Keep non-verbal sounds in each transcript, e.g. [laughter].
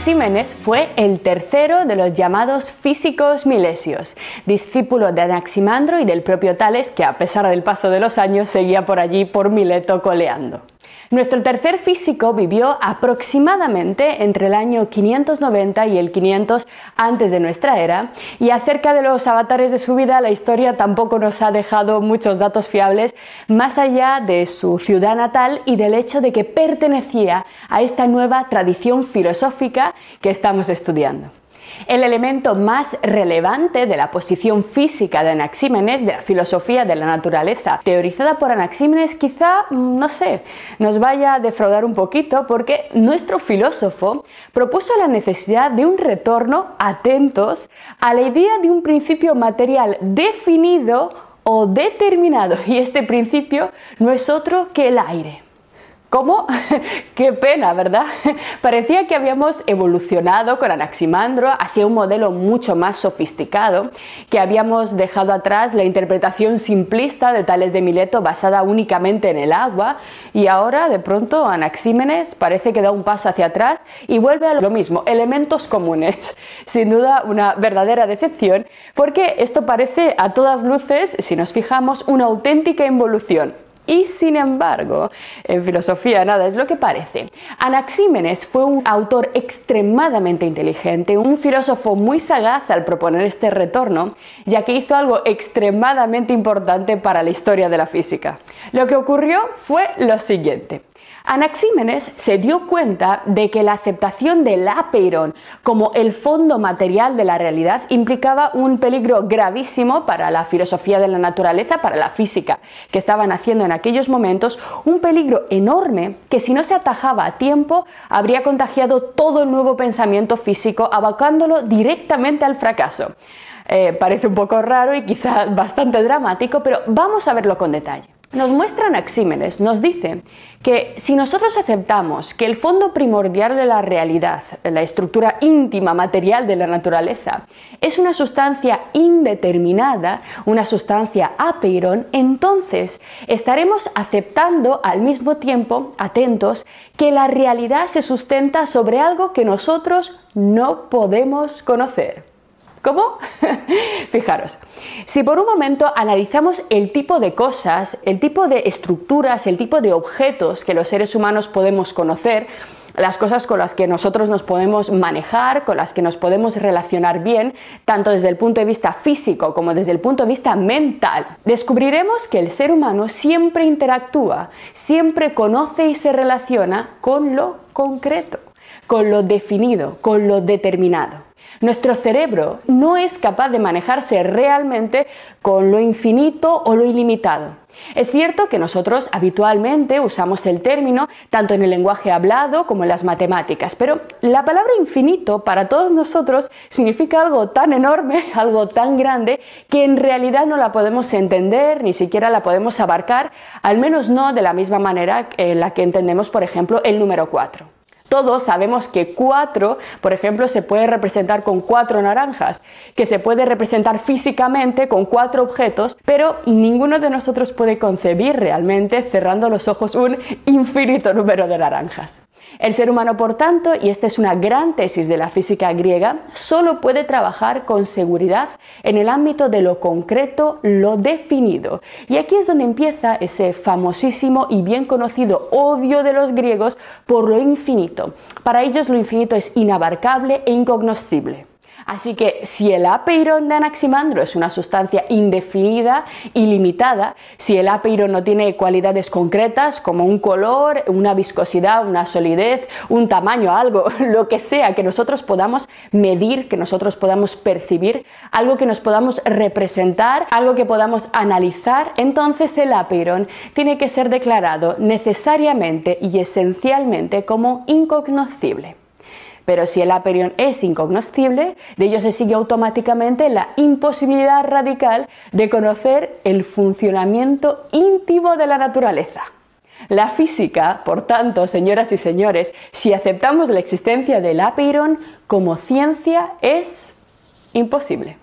Anaxímenes fue el tercero de los llamados físicos milesios, discípulo de Anaximandro y del propio Tales, que a pesar del paso de los años seguía por allí por Mileto coleando. Nuestro tercer físico vivió aproximadamente entre el año 590 y el 500 antes de nuestra era y acerca de los avatares de su vida la historia tampoco nos ha dejado muchos datos fiables más allá de su ciudad natal y del hecho de que pertenecía a esta nueva tradición filosófica que estamos estudiando. El elemento más relevante de la posición física de Anaxímenes, de la filosofía de la naturaleza, teorizada por Anaxímenes, quizá, mm, no sé, nos vaya a defraudar un poquito porque nuestro filósofo propuso la necesidad de un retorno atentos a la idea de un principio material definido o determinado y este principio no es otro que el aire. ¿Cómo? [laughs] Qué pena, ¿verdad? [laughs] Parecía que habíamos evolucionado con Anaximandro hacia un modelo mucho más sofisticado, que habíamos dejado atrás la interpretación simplista de Tales de Mileto basada únicamente en el agua, y ahora de pronto Anaxímenes parece que da un paso hacia atrás y vuelve a lo mismo, elementos comunes. [laughs] Sin duda una verdadera decepción, porque esto parece a todas luces, si nos fijamos, una auténtica involución y sin embargo, en filosofía nada es lo que parece. Anaxímenes fue un autor extremadamente inteligente, un filósofo muy sagaz al proponer este retorno, ya que hizo algo extremadamente importante para la historia de la física. Lo que ocurrió fue lo siguiente. Anaxímenes se dio cuenta de que la aceptación del apeiron como el fondo material de la realidad implicaba un peligro gravísimo para la filosofía de la naturaleza, para la física que estaban haciendo en aquellos momentos, un peligro enorme que si no se atajaba a tiempo habría contagiado todo el nuevo pensamiento físico, abocándolo directamente al fracaso. Eh, parece un poco raro y quizá [laughs] bastante dramático, pero vamos a verlo con detalle. Nos muestran Axímenes, nos dice que si nosotros aceptamos que el fondo primordial de la realidad, la estructura íntima material de la naturaleza, es una sustancia indeterminada, una sustancia apeiron, entonces estaremos aceptando al mismo tiempo, atentos, que la realidad se sustenta sobre algo que nosotros no podemos conocer. ¿Cómo? [laughs] Fijaros, si por un momento analizamos el tipo de cosas, el tipo de estructuras, el tipo de objetos que los seres humanos podemos conocer, las cosas con las que nosotros nos podemos manejar, con las que nos podemos relacionar bien, tanto desde el punto de vista físico como desde el punto de vista mental, descubriremos que el ser humano siempre interactúa, siempre conoce y se relaciona con lo concreto, con lo definido, con lo determinado. Nuestro cerebro no es capaz de manejarse realmente con lo infinito o lo ilimitado. Es cierto que nosotros habitualmente usamos el término tanto en el lenguaje hablado como en las matemáticas, pero la palabra infinito para todos nosotros significa algo tan enorme, [laughs] algo tan grande, que en realidad no la podemos entender, ni siquiera la podemos abarcar, al menos no de la misma manera en la que entendemos, por ejemplo, el número 4. Todos sabemos que 4, por ejemplo, se puede representar con cuatro naranjas, que se puede representar físicamente con cuatro objetos, pero ninguno de nosotros puede concebir realmente cerrando los ojos un infinito número de naranjas. El ser humano, por tanto, y esta es una gran tesis de la física griega, solo puede trabajar con seguridad en el ámbito de lo concreto, lo definido. Y aquí es donde empieza ese famosísimo y bien conocido odio de los griegos por lo infinito. Para ellos lo infinito es inabarcable e incognoscible. Así que si el apeiron de Anaximandro es una sustancia indefinida, ilimitada, si el apeiron no tiene cualidades concretas como un color, una viscosidad, una solidez, un tamaño, algo, [laughs] lo que sea que nosotros podamos medir, que nosotros podamos percibir, algo que nos podamos representar, algo que podamos analizar, entonces el apeiron tiene que ser declarado necesariamente y esencialmente como incognoscible. Pero si el aperion es incognoscible, de ello se sigue automáticamente la imposibilidad radical de conocer el funcionamiento íntimo de la naturaleza. La física, por tanto, señoras y señores, si aceptamos la existencia del apeiron como ciencia, es imposible.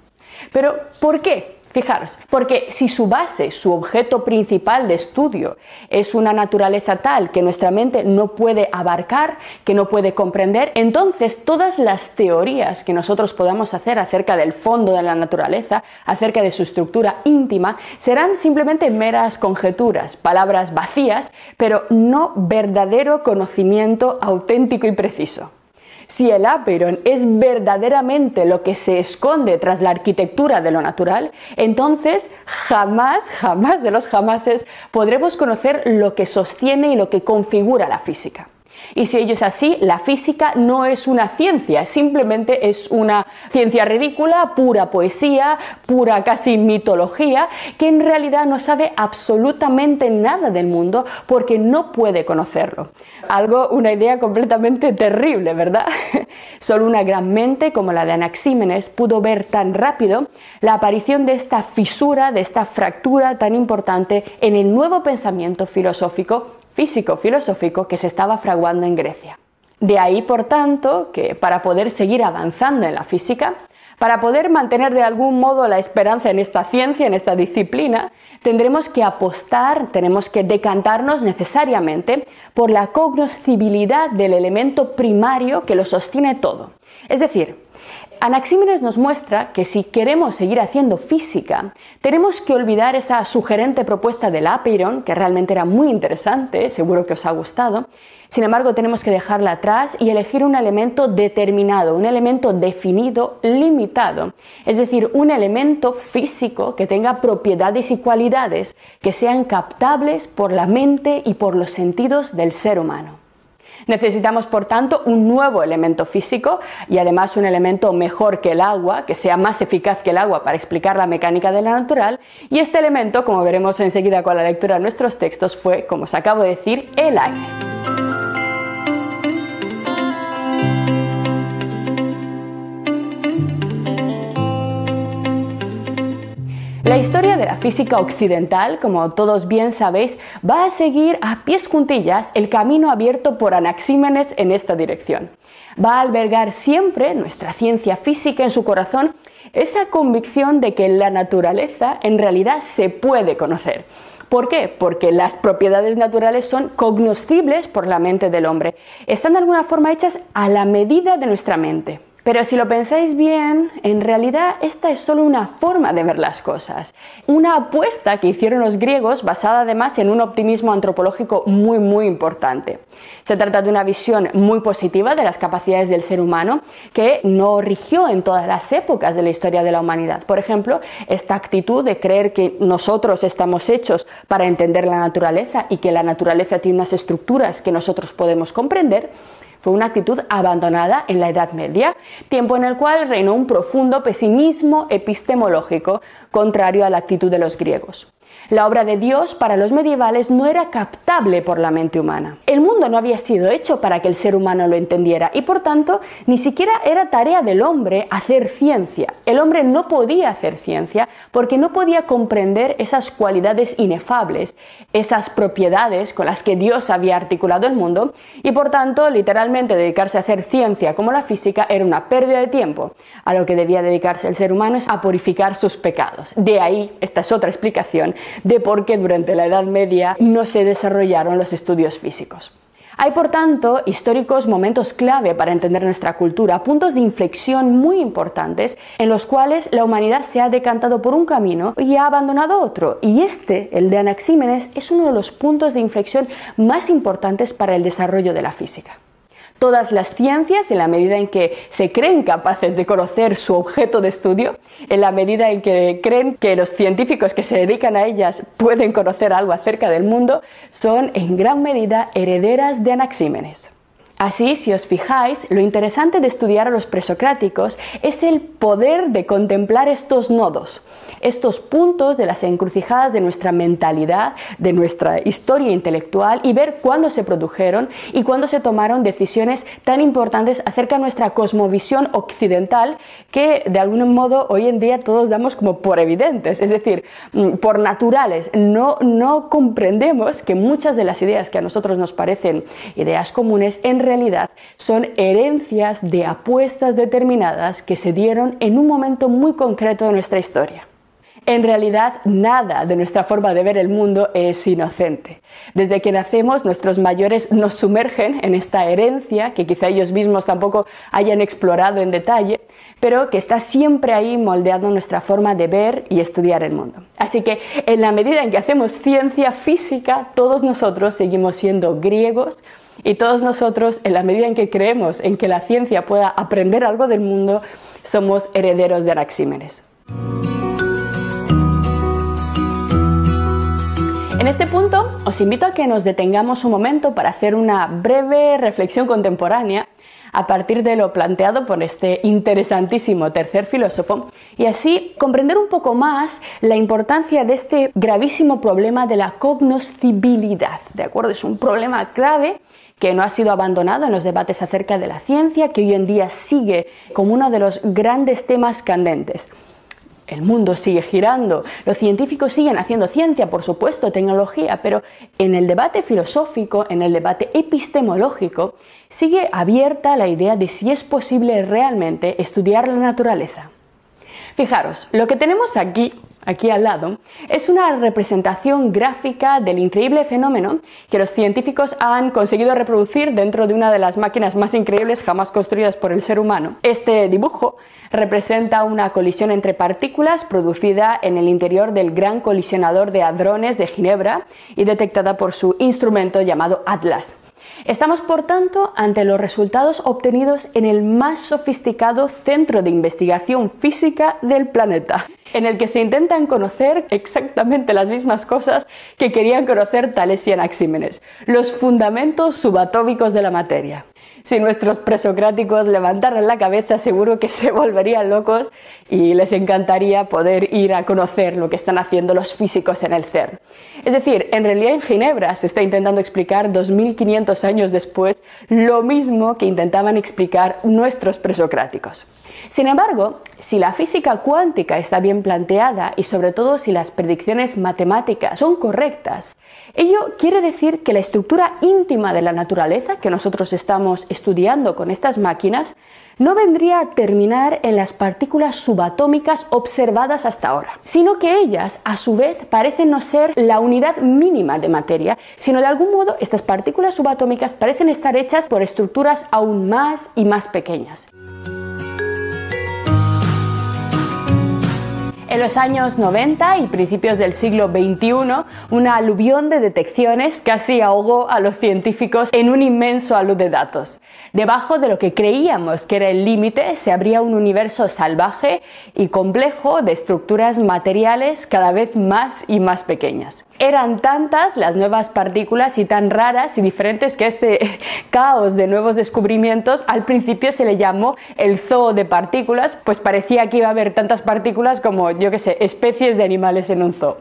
Pero, ¿por qué? Fijaros, porque si su base, su objeto principal de estudio es una naturaleza tal que nuestra mente no puede abarcar, que no puede comprender, entonces todas las teorías que nosotros podamos hacer acerca del fondo de la naturaleza, acerca de su estructura íntima, serán simplemente meras conjeturas, palabras vacías, pero no verdadero conocimiento auténtico y preciso. Si el Aperon es verdaderamente lo que se esconde tras la arquitectura de lo natural, entonces jamás, jamás de los jamases podremos conocer lo que sostiene y lo que configura la física. Y si ello es así, la física no es una ciencia, simplemente es una ciencia ridícula, pura poesía, pura casi mitología, que en realidad no sabe absolutamente nada del mundo porque no puede conocerlo. Algo, una idea completamente terrible, ¿verdad? [laughs] Solo una gran mente como la de Anaxímenes pudo ver tan rápido la aparición de esta fisura, de esta fractura tan importante en el nuevo pensamiento filosófico físico-filosófico que se estaba fraguando en Grecia. De ahí, por tanto, que para poder seguir avanzando en la física, para poder mantener de algún modo la esperanza en esta ciencia, en esta disciplina, tendremos que apostar, tenemos que decantarnos necesariamente por la cognoscibilidad del elemento primario que lo sostiene todo. Es decir, Anaxímenes nos muestra que si queremos seguir haciendo física, tenemos que olvidar esa sugerente propuesta del Apeiron, que realmente era muy interesante, seguro que os ha gustado. Sin embargo, tenemos que dejarla atrás y elegir un elemento determinado, un elemento definido, limitado, es decir, un elemento físico que tenga propiedades y cualidades que sean captables por la mente y por los sentidos del ser humano. Necesitamos, por tanto, un nuevo elemento físico y además un elemento mejor que el agua, que sea más eficaz que el agua para explicar la mecánica de la natural. Y este elemento, como veremos enseguida con la lectura de nuestros textos, fue, como os acabo de decir, el aire. La historia de la física occidental, como todos bien sabéis, va a seguir a pies juntillas el camino abierto por Anaxímenes en esta dirección. Va a albergar siempre nuestra ciencia física en su corazón esa convicción de que la naturaleza en realidad se puede conocer. ¿Por qué? Porque las propiedades naturales son cognoscibles por la mente del hombre. Están de alguna forma hechas a la medida de nuestra mente. Pero si lo pensáis bien, en realidad esta es solo una forma de ver las cosas. Una apuesta que hicieron los griegos basada además en un optimismo antropológico muy muy importante. Se trata de una visión muy positiva de las capacidades del ser humano que no rigió en todas las épocas de la historia de la humanidad. Por ejemplo, esta actitud de creer que nosotros estamos hechos para entender la naturaleza y que la naturaleza tiene unas estructuras que nosotros podemos comprender fue una actitud abandonada en la Edad Media, tiempo en el cual reinó un profundo pesimismo epistemológico contrario a la actitud de los griegos. La obra de Dios para los medievales no era captable por la mente humana. El mundo no había sido hecho para que el ser humano lo entendiera y por tanto ni siquiera era tarea del hombre hacer ciencia. El hombre no podía hacer ciencia porque no podía comprender esas cualidades inefables, esas propiedades con las que Dios había articulado el mundo y por tanto literalmente dedicarse a hacer ciencia como la física era una pérdida de tiempo. A lo que debía dedicarse el ser humano es a purificar sus pecados. De ahí, esta es otra explicación, de por qué durante la Edad Media no se desarrollaron los estudios físicos. Hay, por tanto, históricos momentos clave para entender nuestra cultura, puntos de inflexión muy importantes en los cuales la humanidad se ha decantado por un camino y ha abandonado otro. Y este, el de Anaxímenes, es uno de los puntos de inflexión más importantes para el desarrollo de la física. Todas las ciencias, en la medida en que se creen capaces de conocer su objeto de estudio, en la medida en que creen que los científicos que se dedican a ellas pueden conocer algo acerca del mundo, son en gran medida herederas de Anaxímenes. Así, si os fijáis, lo interesante de estudiar a los presocráticos es el poder de contemplar estos nodos, estos puntos de las encrucijadas de nuestra mentalidad, de nuestra historia intelectual y ver cuándo se produjeron y cuándo se tomaron decisiones tan importantes acerca de nuestra cosmovisión occidental que de algún modo hoy en día todos damos como por evidentes, es decir, mm, por naturales. No, no comprendemos que muchas de las ideas que a nosotros nos parecen ideas comunes en realidad son herencias de apuestas determinadas que se dieron en un momento muy concreto de nuestra historia. En realidad, nada de nuestra forma de ver el mundo es inocente. Desde que nacemos, nuestros mayores nos sumergen en esta herencia que quizá ellos mismos tampoco hayan explorado en detalle, pero que está siempre ahí moldeando nuestra forma de ver y estudiar el mundo. Así que en la medida en que hacemos ciencia física, todos nosotros seguimos siendo griegos y todos nosotros, en la medida en que creemos en que la ciencia pueda aprender algo del mundo, somos herederos de Anaxímenes. En este punto os invito a que nos detengamos un momento para hacer una breve reflexión contemporánea a partir de lo planteado por este interesantísimo tercer filósofo y así comprender un poco más la importancia de este gravísimo problema de la cognoscibilidad. ¿De acuerdo? Es un problema clave que no ha sido abandonado en los debates acerca de la ciencia, que hoy en día sigue como uno de los grandes temas candentes. El mundo sigue girando, los científicos siguen haciendo ciencia, por supuesto, tecnología, pero en el debate filosófico, en el debate epistemológico, sigue abierta la idea de si es posible realmente estudiar la naturaleza. Fijaros, lo que tenemos aquí aquí al lado, es una representación gráfica del increíble fenómeno que los científicos han conseguido reproducir dentro de una de las máquinas más increíbles jamás construidas por el ser humano. Este dibujo representa una colisión entre partículas producida en el interior del Gran Colisionador de Hadrones de Ginebra y detectada por su instrumento llamado Atlas. Estamos, por tanto, ante los resultados obtenidos en el más sofisticado centro de investigación física del planeta, en el que se intentan conocer exactamente las mismas cosas que querían conocer Tales y Anaxímenes, los fundamentos subatómicos de la materia si nuestros presocráticos levantaran la cabeza, seguro que se volverían locos y les encantaría poder ir a conocer lo que están haciendo los físicos en el CERN. Es decir, en realidad en Ginebra se está intentando explicar 2500 años después lo mismo que intentaban explicar nuestros presocráticos. Sin embargo, si la física cuántica está bien planteada y sobre todo si las predicciones matemáticas son correctas, ello quiere decir que la estructura íntima de la naturaleza que nosotros estamos estudiando con estas máquinas no vendría a terminar en las partículas subatómicas observadas hasta ahora, sino que ellas, a su vez, parecen no ser la unidad mínima de materia, sino de algún modo estas partículas subatómicas parecen estar hechas por estructuras aún más y más pequeñas. En los años 90 y principios del siglo XXI, una aluvión de detecciones casi ahogó a los científicos en un inmenso alud de datos. Debajo de lo que creíamos que era el límite se abría un universo salvaje y complejo de estructuras materiales cada vez más y más pequeñas. Eran tantas las nuevas partículas y tan raras y diferentes que este [laughs] caos de nuevos descubrimientos al principio se le llamó el zoo de partículas, pues parecía que iba a haber tantas partículas como, yo que sé, especies de animales en un zoo.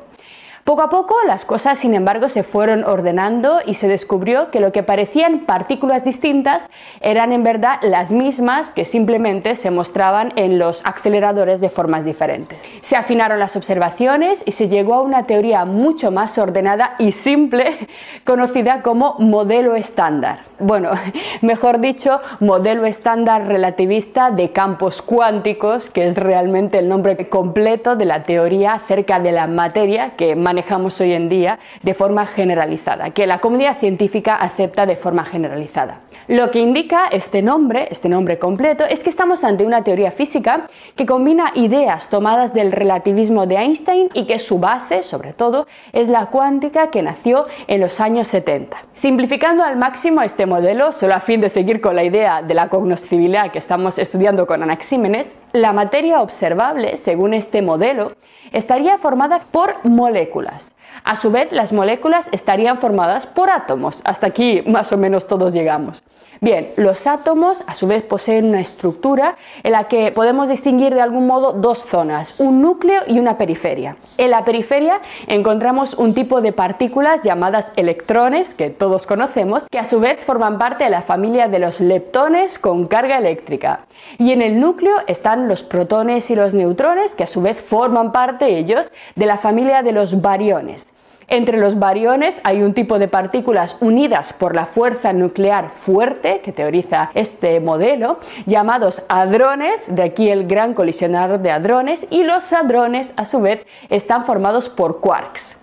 Poco a poco las cosas, sin embargo, se fueron ordenando y se descubrió que lo que parecían partículas distintas eran en verdad las mismas que simplemente se mostraban en los aceleradores de formas diferentes. Se afinaron las observaciones y se llegó a una teoría mucho más ordenada y simple [laughs] conocida como modelo estándar. Bueno, [laughs] mejor dicho, modelo estándar relativista de campos cuánticos, que es realmente el nombre completo de la teoría acerca de la materia que manejamos hoy en día de forma generalizada, que la comunidad científica acepta de forma generalizada. Lo que indica este nombre, este nombre completo, es que estamos ante una teoría física que combina ideas tomadas del relativismo de Einstein y que su base, sobre todo, es la cuántica que nació en los años 70. Simplificando al máximo este modelo, solo a fin de seguir con la idea de la cognoscibilidad que estamos estudiando con Anaxímenes, la materia observable, según este modelo, estaría formada por moléculas. A su vez, las moléculas estarían formadas por átomos. Hasta aquí más o menos todos llegamos. Bien, los átomos a su vez poseen una estructura en la que podemos distinguir de algún modo dos zonas, un núcleo y una periferia. En la periferia encontramos un tipo de partículas llamadas electrones, que todos conocemos, que a su vez forman parte de la familia de los leptones con carga eléctrica. Y en el núcleo están los protones y los neutrones, que a su vez forman parte ellos de la familia de los bariones. Entre los bariones hay un tipo de partículas unidas por la fuerza nuclear fuerte, que teoriza este modelo, llamados hadrones, de aquí el gran colisionador de hadrones, y los hadrones a su vez están formados por quarks.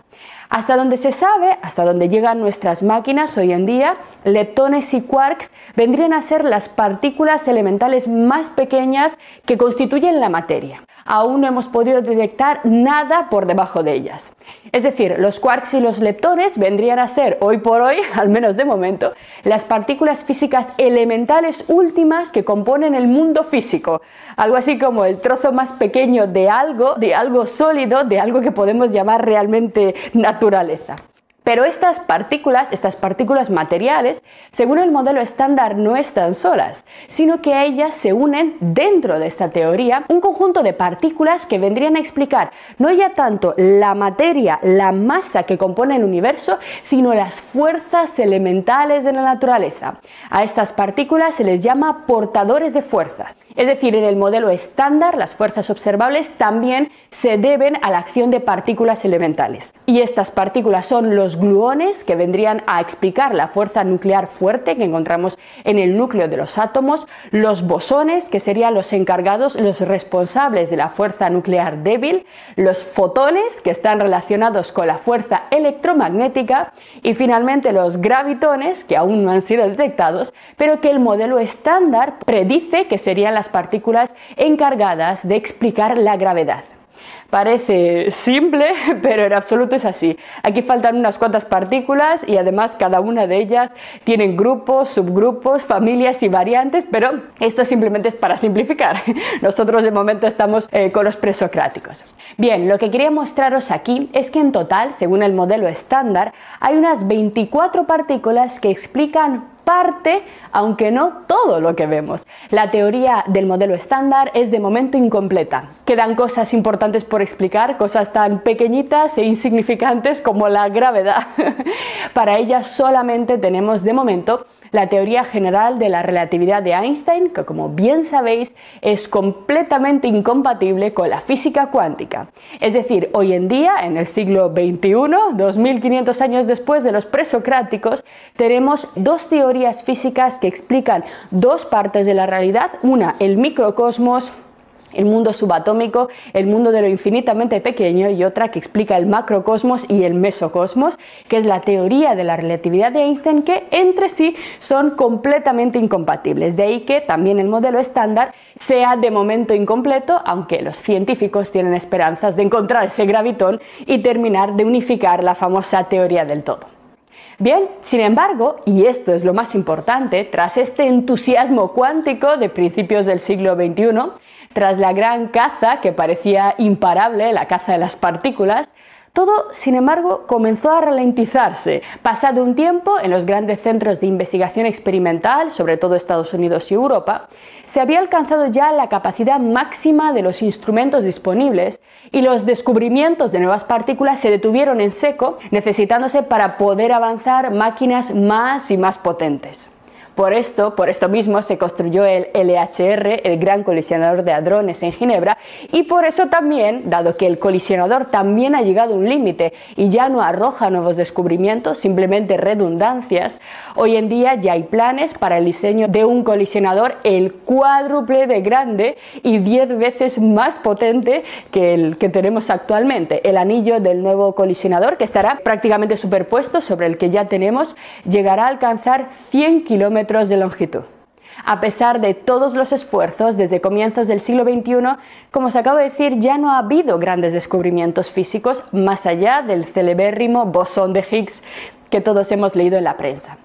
Hasta donde se sabe, hasta donde llegan nuestras máquinas hoy en día, leptones y quarks vendrían a ser las partículas elementales más pequeñas que constituyen la materia. Aún no hemos podido detectar nada por debajo de ellas. Es decir, los quarks y los leptones vendrían a ser, hoy por hoy, [laughs] al menos de momento, las partículas físicas elementales últimas que componen el mundo físico. Algo así como el trozo más pequeño de algo, de algo sólido, de algo que podemos llamar realmente naturaleza. Pero estas partículas, estas partículas materiales, según el modelo estándar, no están solas, sino que a ellas se unen dentro de esta teoría un conjunto de partículas que vendrían a explicar no ya tanto la materia, la masa que compone el universo, sino las fuerzas elementales de la naturaleza. A estas partículas se les llama portadores de fuerzas. Es decir, en el modelo estándar las fuerzas observables también se deben a la acción de partículas elementales. Y estas partículas son los gluones que vendrían a explicar la fuerza nuclear fuerte que encontramos en el núcleo de los átomos, los bosones que serían los encargados, los responsables de la fuerza nuclear débil, los fotones que están relacionados con la fuerza electromagnética y finalmente los gravitones que aún no han sido detectados, pero que el modelo estándar predice que serían las partículas encargadas de explicar la gravedad. Parece simple, [laughs] pero en absoluto es así. Aquí faltan unas cuantas partículas y además cada una de ellas tienen grupos, subgrupos, familias y variantes, pero esto simplemente es para simplificar. [laughs] Nosotros de momento estamos eh, con los presocráticos. Bien, lo que quería mostraros aquí es que en total, según el modelo estándar, hay unas 24 partículas que explican parte, aunque no todo lo que vemos. La teoría del modelo estándar es de momento incompleta. Quedan cosas importantes por explicar, cosas tan pequeñitas e insignificantes como la gravedad. [laughs] Para ellas solamente tenemos de momento la teoría general de la relatividad de Einstein, que como bien sabéis es completamente incompatible con la física cuántica. Es decir, hoy en día, en el siglo XXI, 2500 años después de los presocráticos, tenemos dos teorías físicas que explican dos partes de la realidad, una el microcosmos, el mundo subatómico, el mundo de lo infinitamente pequeño y otra que explica el macrocosmos y el mesocosmos, que es la teoría de la relatividad de Einstein, que entre sí son completamente incompatibles. De ahí que también el modelo estándar sea de momento incompleto, aunque los científicos tienen esperanzas de encontrar ese gravitón y terminar de unificar la famosa teoría del todo. Bien, sin embargo, y esto es lo más importante, tras este entusiasmo cuántico de principios del siglo XXI, tras la gran caza que parecía imparable, la caza de las partículas, todo, sin embargo, comenzó a ralentizarse. Pasado un tiempo, en los grandes centros de investigación experimental, sobre todo Estados Unidos y Europa, se había alcanzado ya la capacidad máxima de los instrumentos disponibles y los descubrimientos de nuevas partículas se detuvieron en seco, necesitándose para poder avanzar máquinas más y más potentes. Por esto, por esto mismo, se construyó el LHR, el Gran Colisionador de Hadrones en Ginebra, y por eso también, dado que el colisionador también ha llegado a un límite y ya no arroja nuevos descubrimientos, simplemente redundancias, hoy en día ya hay planes para el diseño de un colisionador el cuádruple de grande y 10 veces más potente que el que tenemos actualmente. El anillo del nuevo colisionador, que estará prácticamente superpuesto sobre el que ya tenemos, llegará a alcanzar 100 kilómetros de longitud. A pesar de todos los esfuerzos desde comienzos del siglo XXI, como os acabo de decir, ya no ha habido grandes descubrimientos físicos más allá del celebérrimo bosón de Higgs que todos hemos leído en la prensa.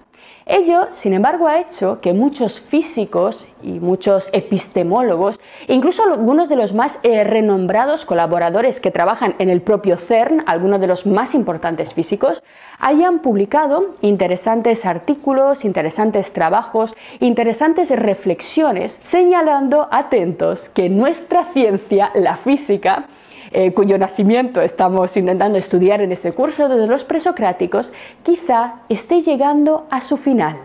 Ello, sin embargo, ha hecho que muchos físicos y muchos epistemólogos, incluso algunos de los más eh, renombrados colaboradores que trabajan en el propio CERN, algunos de los más importantes físicos, hayan publicado interesantes artículos, interesantes trabajos, interesantes reflexiones, señalando, atentos, que nuestra ciencia, la física, eh, cuyo nacimiento estamos intentando estudiar en este curso de los presocráticos, quizá esté llegando a su final.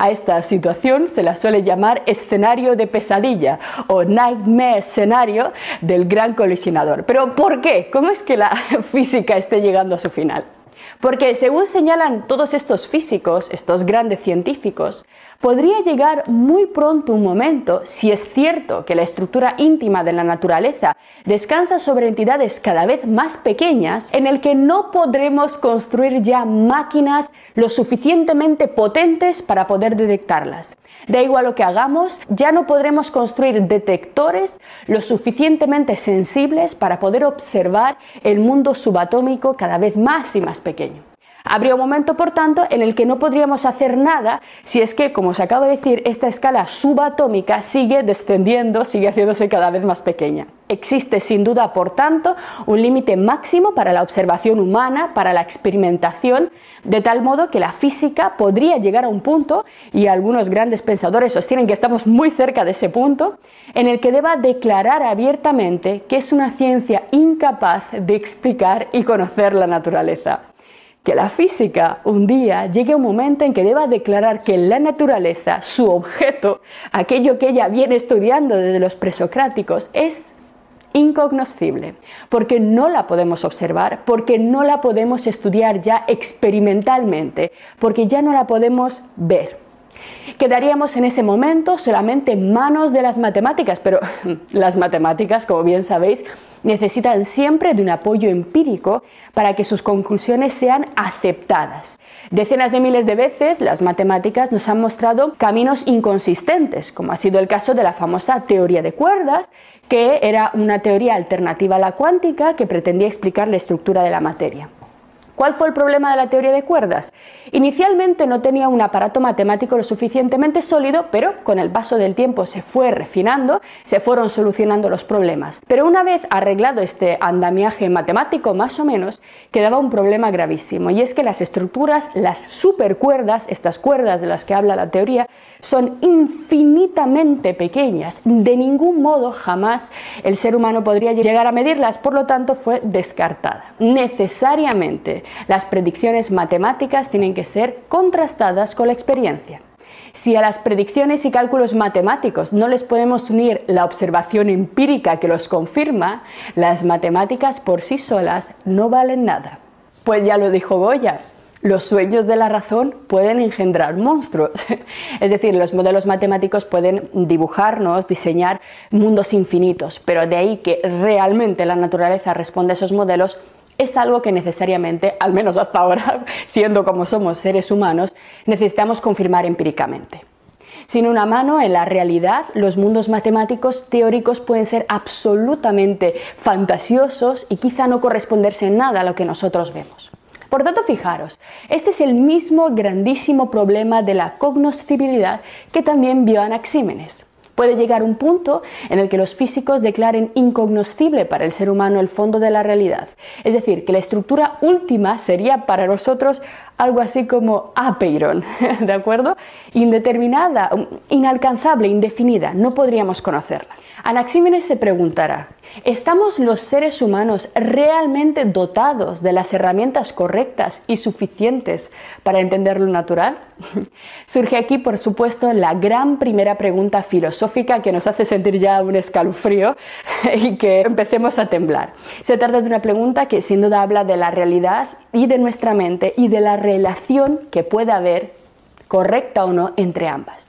A esta situación se la suele llamar escenario de pesadilla o nightmare escenario del gran colisionador. Pero ¿por qué? ¿Cómo es que la [laughs] física esté llegando a su final? Porque según señalan todos estos físicos, estos grandes científicos, podría llegar muy pronto un momento, si es cierto que la estructura íntima de la naturaleza descansa sobre entidades cada vez más pequeñas, en el que no podremos construir ya máquinas lo suficientemente potentes para poder detectarlas. Da igual lo que hagamos, ya no podremos construir detectores lo suficientemente sensibles para poder observar el mundo subatómico cada vez más y más pequeño. Habría un momento, por tanto, en el que no podríamos hacer nada si es que, como os acabo de decir, esta escala subatómica sigue descendiendo, sigue haciéndose cada vez más pequeña. Existe sin duda, por tanto, un límite máximo para la observación humana, para la experimentación, de tal modo que la física podría llegar a un punto, y algunos grandes pensadores sostienen que estamos muy cerca de ese punto, en el que deba declarar abiertamente que es una ciencia incapaz de explicar y conocer la naturaleza que la física un día llegue a un momento en que deba declarar que la naturaleza, su objeto, aquello que ella viene estudiando desde los presocráticos, es incognoscible, porque no la podemos observar, porque no la podemos estudiar ya experimentalmente, porque ya no la podemos ver. Quedaríamos en ese momento solamente en manos de las matemáticas, pero [laughs] las matemáticas, como bien sabéis, necesitan siempre de un apoyo empírico para que sus conclusiones sean aceptadas. Decenas de miles de veces las matemáticas nos han mostrado caminos inconsistentes, como ha sido el caso de la famosa teoría de cuerdas, que era una teoría alternativa a la cuántica que pretendía explicar la estructura de la materia. ¿Cuál fue el problema de la teoría de cuerdas? Inicialmente no tenía un aparato matemático lo suficientemente sólido, pero con el paso del tiempo se fue refinando, se fueron solucionando los problemas. Pero una vez arreglado este andamiaje matemático más o menos, quedaba un problema gravísimo, y es que las estructuras, las supercuerdas, estas cuerdas de las que habla la teoría, son infinitamente pequeñas. De ningún modo jamás el ser humano podría llegar a medirlas, por lo tanto fue descartada. Necesariamente las predicciones matemáticas tienen que ser contrastadas con la experiencia. Si a las predicciones y cálculos matemáticos no les podemos unir la observación empírica que los confirma, las matemáticas por sí solas no valen nada. Pues ya lo dijo Goya, los sueños de la razón pueden engendrar monstruos. [laughs] Es decir, los modelos matemáticos pueden dibujarnos, diseñar mundos infinitos, pero de ahí que realmente la naturaleza responde a esos modelos es algo que necesariamente, al menos hasta ahora, [laughs] siendo como somos seres humanos, necesitamos confirmar empíricamente. Sin una mano en la realidad, los mundos matemáticos teóricos pueden ser absolutamente fantasiosos y quizá no corresponderse en nada a lo que nosotros vemos. Por tanto, fijaros, este es el mismo grandísimo problema de la cognoscibilidad que también vio Anaxímenes. Puede llegar un punto en el que los físicos declaren incognoscible para el ser humano el fondo de la realidad. Es decir, que la estructura última sería para nosotros algo así como apeiron, [laughs] ¿de acuerdo? Indeterminada, inalcanzable, indefinida, no podríamos conocerla. Anaxímenes se preguntará, ¿estamos los seres humanos realmente dotados de las herramientas correctas y suficientes para entender lo natural? [laughs] Surge aquí, por supuesto, la gran primera pregunta filosófica que nos hace sentir ya un escalofrío [laughs] y que empecemos a temblar. Se trata de una pregunta que sin duda habla de la realidad y de nuestra mente y de la relación que puede haber, correcta o no, entre ambas.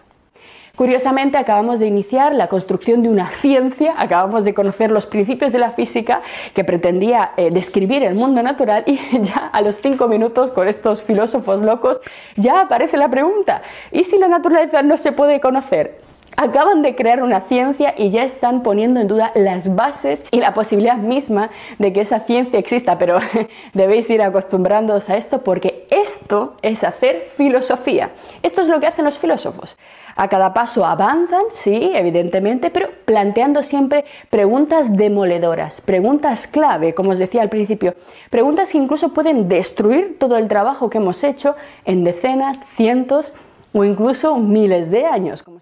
Curiosamente, acabamos de iniciar la construcción de una ciencia, acabamos de conocer los principios de la física que pretendía eh, describir el mundo natural y [laughs] ya a los cinco minutos con estos filósofos locos ya aparece la pregunta, ¿y si la naturaleza no se puede conocer? acaban de crear una ciencia y ya están poniendo en duda las bases y la posibilidad misma de que esa ciencia exista, pero [laughs] debéis ir acostumbrándoos a esto porque esto es hacer filosofía. Esto es lo que hacen los filósofos. A cada paso avanzan, sí, evidentemente, pero planteando siempre preguntas demoledoras, preguntas clave, como os decía al principio, preguntas que incluso pueden destruir todo el trabajo que hemos hecho en decenas, cientos o incluso miles de años. Como